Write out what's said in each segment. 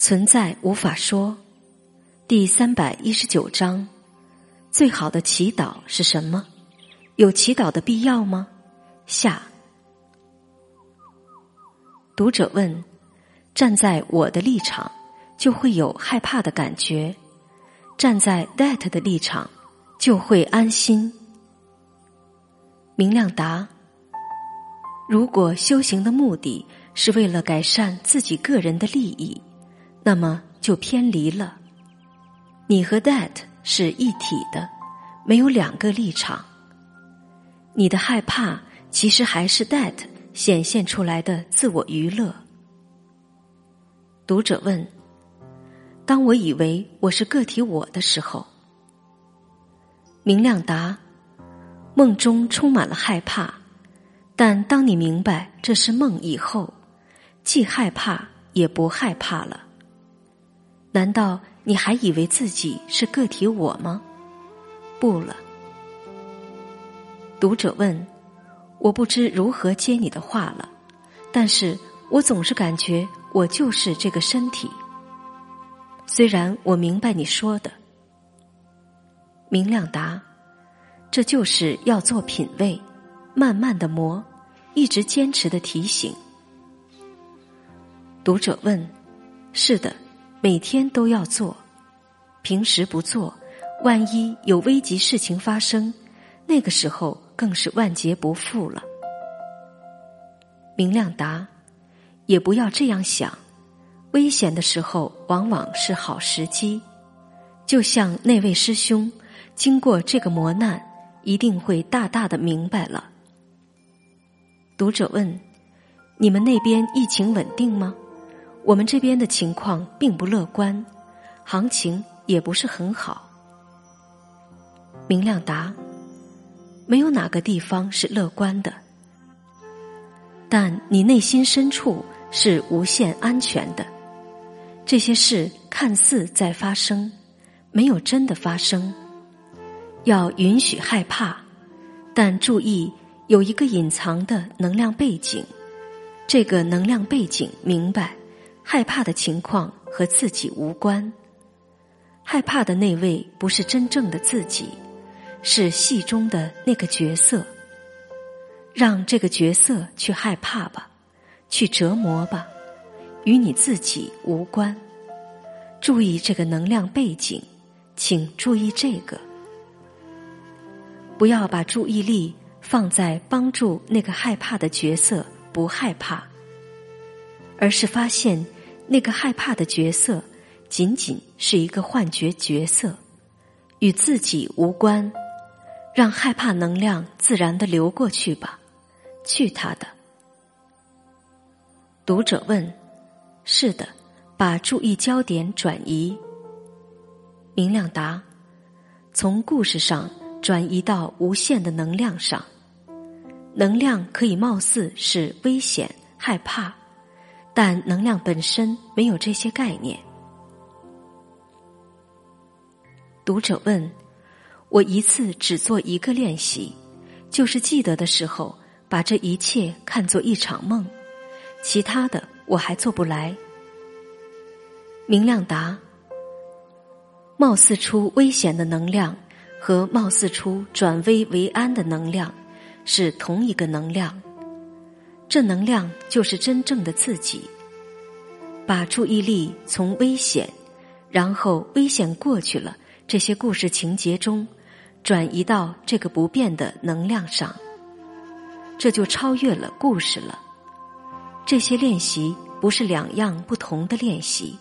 存在无法说。第三百一十九章：最好的祈祷是什么？有祈祷的必要吗？下。读者问：站在我的立场，就会有害怕的感觉；站在 that 的立场，就会安心。明亮答：如果修行的目的是为了改善自己个人的利益，那么就偏离了。你和 that 是一体的，没有两个立场。你的害怕其实还是 that 显现出来的自我娱乐。读者问：当我以为我是个体我的时候，明亮答：梦中充满了害怕，但当你明白这是梦以后，既害怕也不害怕了。难道你还以为自己是个体我吗？不了。读者问：“我不知如何接你的话了，但是我总是感觉我就是这个身体。虽然我明白你说的。”明亮答：“这就是要做品味，慢慢的磨，一直坚持的提醒。”读者问：“是的。”每天都要做，平时不做，万一有危急事情发生，那个时候更是万劫不复了。明亮答：也不要这样想，危险的时候往往是好时机。就像那位师兄，经过这个磨难，一定会大大的明白了。读者问：你们那边疫情稳定吗？我们这边的情况并不乐观，行情也不是很好。明亮答：没有哪个地方是乐观的，但你内心深处是无限安全的。这些事看似在发生，没有真的发生。要允许害怕，但注意有一个隐藏的能量背景。这个能量背景明白。害怕的情况和自己无关，害怕的那位不是真正的自己，是戏中的那个角色。让这个角色去害怕吧，去折磨吧，与你自己无关。注意这个能量背景，请注意这个，不要把注意力放在帮助那个害怕的角色不害怕，而是发现。那个害怕的角色，仅仅是一个幻觉角色，与自己无关。让害怕能量自然的流过去吧，去他的。读者问：“是的，把注意焦点转移。”明亮答：“从故事上转移到无限的能量上，能量可以貌似是危险、害怕。”但能量本身没有这些概念。读者问：“我一次只做一个练习，就是记得的时候，把这一切看作一场梦，其他的我还做不来。”明亮答：“貌似出危险的能量和貌似出转危为安的能量，是同一个能量。”这能量就是真正的自己。把注意力从危险，然后危险过去了这些故事情节中，转移到这个不变的能量上，这就超越了故事了。这些练习不是两样不同的练习，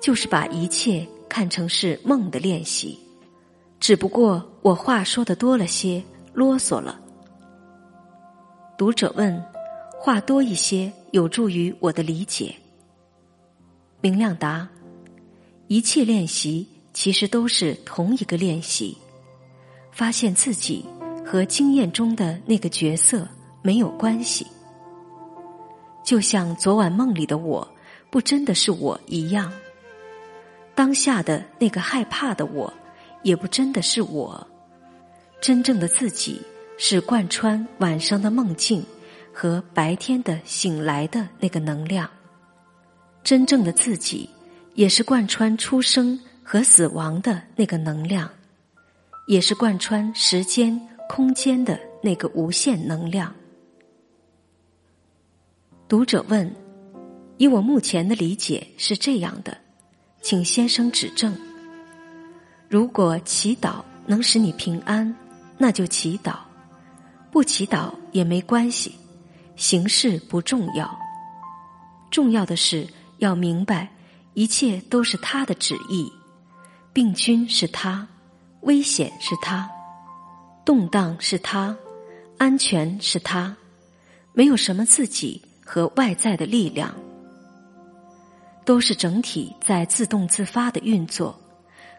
就是把一切看成是梦的练习。只不过我话说的多了些，啰嗦了。读者问。话多一些，有助于我的理解。明亮答：一切练习其实都是同一个练习，发现自己和经验中的那个角色没有关系，就像昨晚梦里的我不真的是我一样，当下的那个害怕的我也不真的是我，真正的自己是贯穿晚上的梦境。和白天的醒来的那个能量，真正的自己也是贯穿出生和死亡的那个能量，也是贯穿时间、空间的那个无限能量。读者问：“以我目前的理解是这样的，请先生指正。如果祈祷能使你平安，那就祈祷；不祈祷也没关系，形式不重要。重要的是要明白，一切都是他的旨意。病菌是他，危险是他，动荡是他，安全是他，没有什么自己。”和外在的力量，都是整体在自动自发的运作。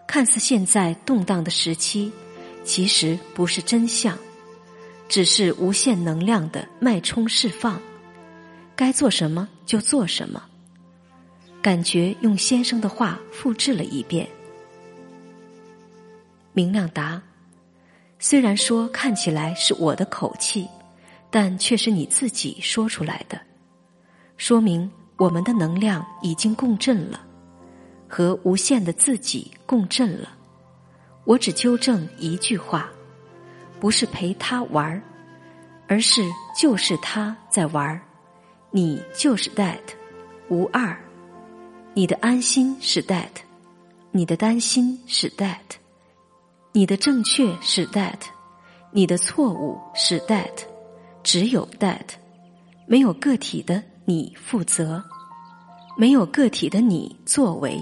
看似现在动荡的时期，其实不是真相，只是无限能量的脉冲释放。该做什么就做什么。感觉用先生的话复制了一遍。明亮答：虽然说看起来是我的口气，但却是你自己说出来的。说明我们的能量已经共振了，和无限的自己共振了。我只纠正一句话，不是陪他玩儿，而是就是他在玩儿。你就是 that，无二。你的安心是 that，你的担心是 that，你的正确是 that，你的错误是 that，只有 that，没有个体的。你负责，没有个体的你作为，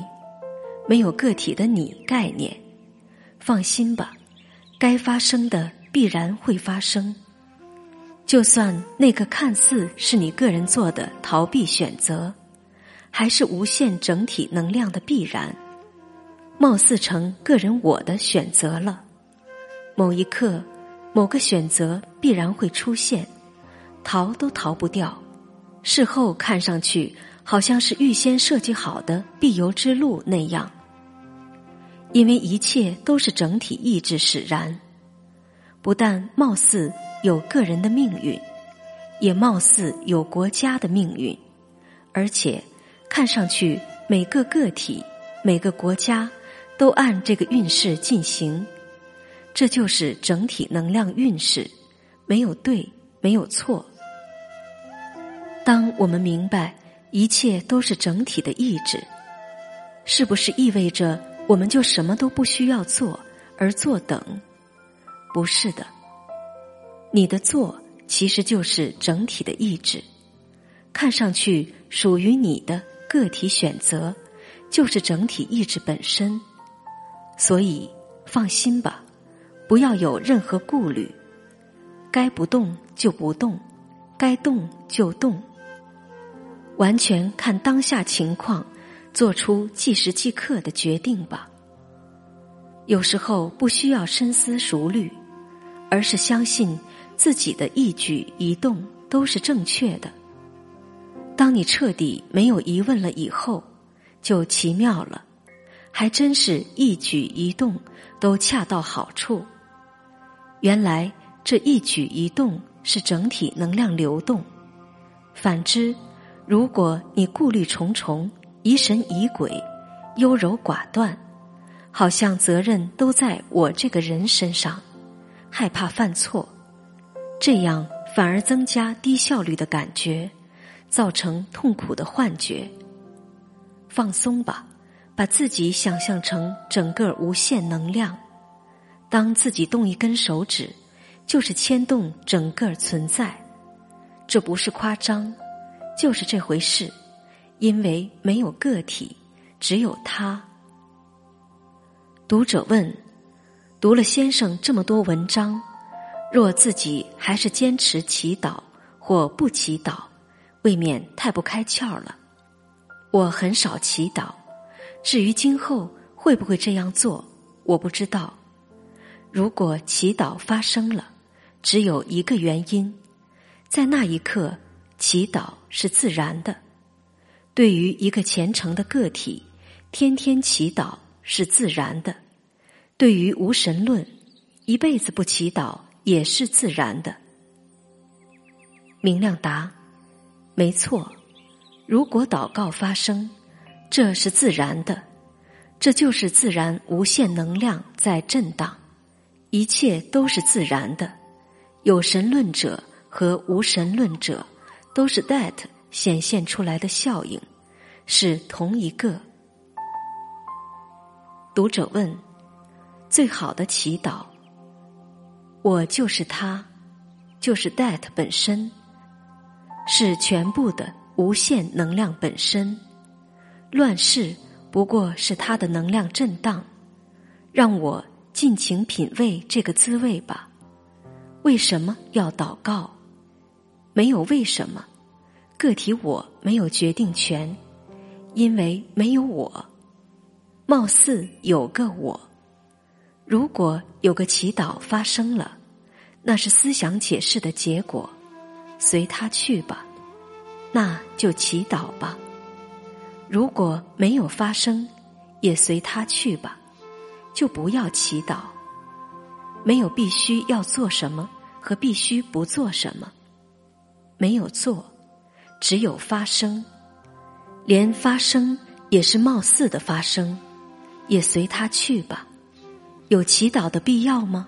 没有个体的你概念。放心吧，该发生的必然会发生。就算那个看似是你个人做的逃避选择，还是无限整体能量的必然，貌似成个人我的选择了。某一刻，某个选择必然会出现，逃都逃不掉。事后看上去好像是预先设计好的必由之路那样，因为一切都是整体意志使然，不但貌似有个人的命运，也貌似有国家的命运，而且看上去每个个体、每个国家都按这个运势进行，这就是整体能量运势，没有对，没有错。当我们明白一切都是整体的意志，是不是意味着我们就什么都不需要做而坐等？不是的，你的做其实就是整体的意志，看上去属于你的个体选择，就是整体意志本身。所以放心吧，不要有任何顾虑，该不动就不动，该动就动。完全看当下情况，做出即时即刻的决定吧。有时候不需要深思熟虑，而是相信自己的一举一动都是正确的。当你彻底没有疑问了以后，就奇妙了，还真是一举一动都恰到好处。原来这一举一动是整体能量流动，反之。如果你顾虑重重、疑神疑鬼、优柔寡断，好像责任都在我这个人身上，害怕犯错，这样反而增加低效率的感觉，造成痛苦的幻觉。放松吧，把自己想象成整个无限能量，当自己动一根手指，就是牵动整个存在，这不是夸张。就是这回事，因为没有个体，只有他。读者问：读了先生这么多文章，若自己还是坚持祈祷或不祈祷，未免太不开窍了。我很少祈祷，至于今后会不会这样做，我不知道。如果祈祷发生了，只有一个原因，在那一刻。祈祷是自然的，对于一个虔诚的个体，天天祈祷是自然的；对于无神论，一辈子不祈祷也是自然的。明亮答：没错，如果祷告发生，这是自然的，这就是自然无限能量在震荡，一切都是自然的。有神论者和无神论者都是 that 显现出来的效应，是同一个。读者问：最好的祈祷，我就是他。就是 that 本身，是全部的无限能量本身。乱世不过是它的能量震荡。让我尽情品味这个滋味吧。为什么要祷告？没有为什么。个体我没有决定权，因为没有我。貌似有个我。如果有个祈祷发生了。那是思想解释的结果，随他去吧，那就祈祷吧。如果没有发生，也随他去吧，就不要祈祷。没有必须要做什么和必须不做什么，没有做，只有发生。连发生也是貌似的发生，也随他去吧。有祈祷的必要吗？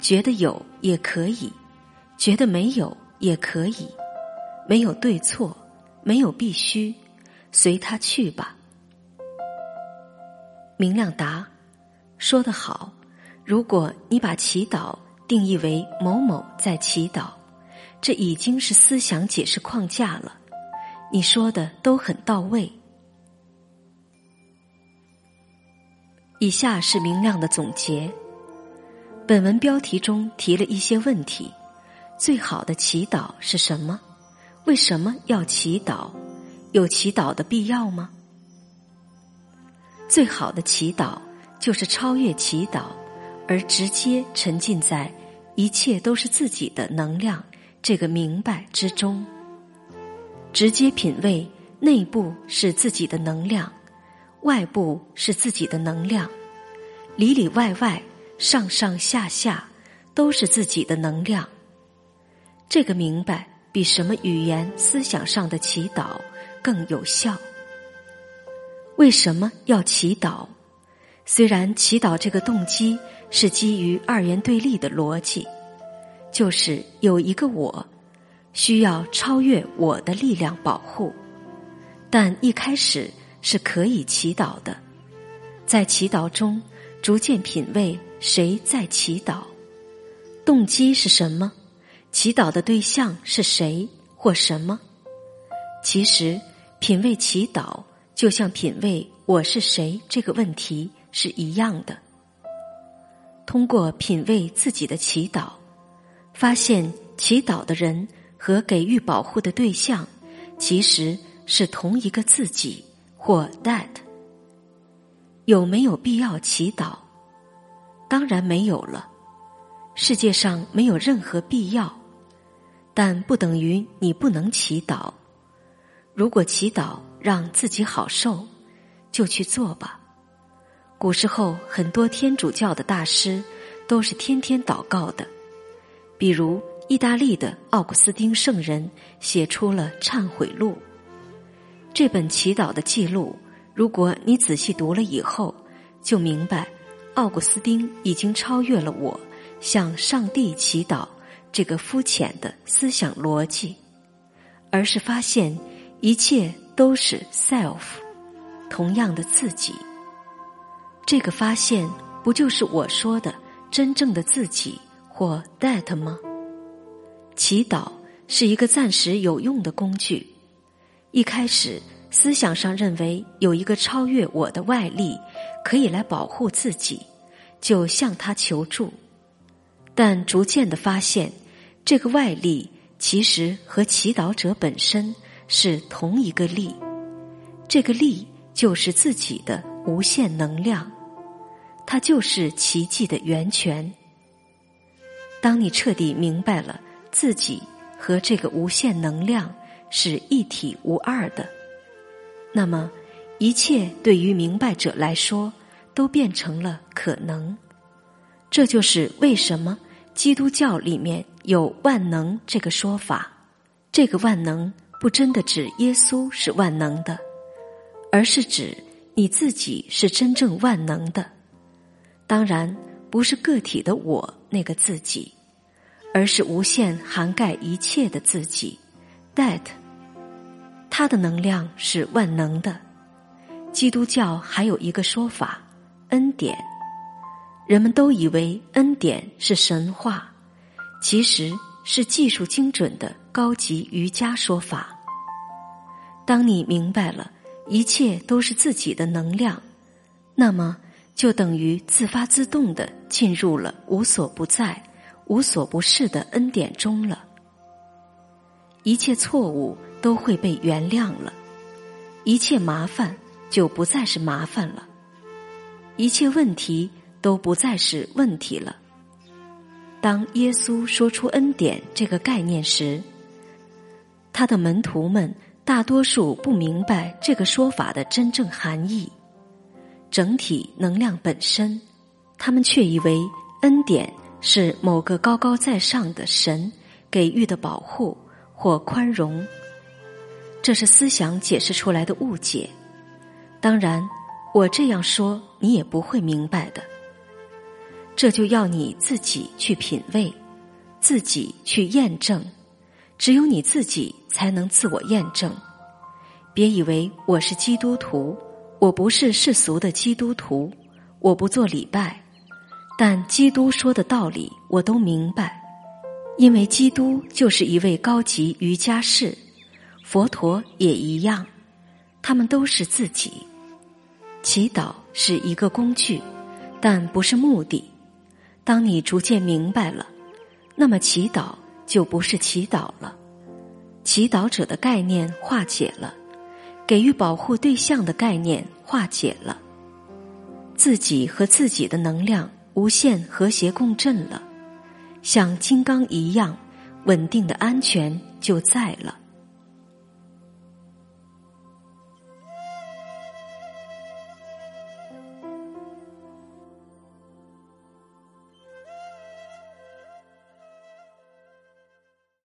觉得有也可以，觉得没有也可以，没有对错，没有必须，随他去吧。明亮答：说得好。如果你把祈祷定义为某某在祈祷，这已经是思想解释框架了。你说的都很到位。以下是明亮的总结。本文标题中提了一些问题：最好的祈祷是什么？为什么要祈祷？有祈祷的必要吗？最好的祈祷就是超越祈祷，而直接沉浸在一切都是自己的能量这个明白之中，直接品味内部是自己的能量，外部是自己的能量，里里外外。上上下下都是自己的能量，这个明白比什么语言思想上的祈祷更有效。为什么要祈祷？虽然祈祷这个动机是基于二元对立的逻辑，就是有一个我需要超越我的力量保护，但一开始是可以祈祷的，在祈祷中逐渐品味。谁在祈祷？动机是什么？祈祷的对象是谁或什么？其实，品味祈祷就像品味我是谁这个问题是一样的。通过品味自己的祈祷，发现祈祷的人和给予保护的对象其实是同一个自己或 that。有没有必要祈祷？当然没有了，世界上没有任何必要，但不等于你不能祈祷。如果祈祷让自己好受，就去做吧。古时候很多天主教的大师都是天天祷告的，比如意大利的奥古斯丁圣人写出了《忏悔录》这本祈祷的记录。如果你仔细读了以后，就明白。奥古斯丁已经超越了我向上帝祈祷这个肤浅的思想逻辑，而是发现一切都是 self，同样的自己。这个发现不就是我说的真正的自己或 that 吗？祈祷是一个暂时有用的工具。一开始思想上认为有一个超越我的外力。可以来保护自己，就向他求助，但逐渐的发现，这个外力其实和祈祷者本身是同一个力，这个力就是自己的无限能量，它就是奇迹的源泉。当你彻底明白了自己和这个无限能量是一体无二的，那么。一切对于明白者来说，都变成了可能。这就是为什么基督教里面有万能这个说法。这个万能不真的指耶稣是万能的，而是指你自己是真正万能的。当然，不是个体的我那个自己，而是无限涵盖一切的自己。That，它的能量是万能的。基督教还有一个说法，恩典。人们都以为恩典是神话，其实是技术精准的高级瑜伽说法。当你明白了一切都是自己的能量，那么就等于自发自动的进入了无所不在、无所不是的恩典中了。一切错误都会被原谅了，一切麻烦就不再是麻烦了，一切问题。都不再是问题了。当耶稣说出恩典这个概念时，他的门徒们大多数不明白这个说法的真正含义。整体能量本身，他们却以为恩典是某个高高在上的神给予的保护或宽容。这是思想解释出来的误解。当然，我这样说你也不会明白的。这就要你自己去品味，自己去验证，只有你自己才能自我验证。别以为我是基督徒，我不是世俗的基督徒，我不做礼拜，但基督说的道理我都明白，因为基督就是一位高级瑜伽士，佛陀也一样，他们都是自己。祈祷是一个工具，但不是目的。当你逐渐明白了，那么祈祷就不是祈祷了，祈祷者的概念化解了，给予保护对象的概念化解了，自己和自己的能量无限和谐共振了，像金刚一样稳定的安全就在了。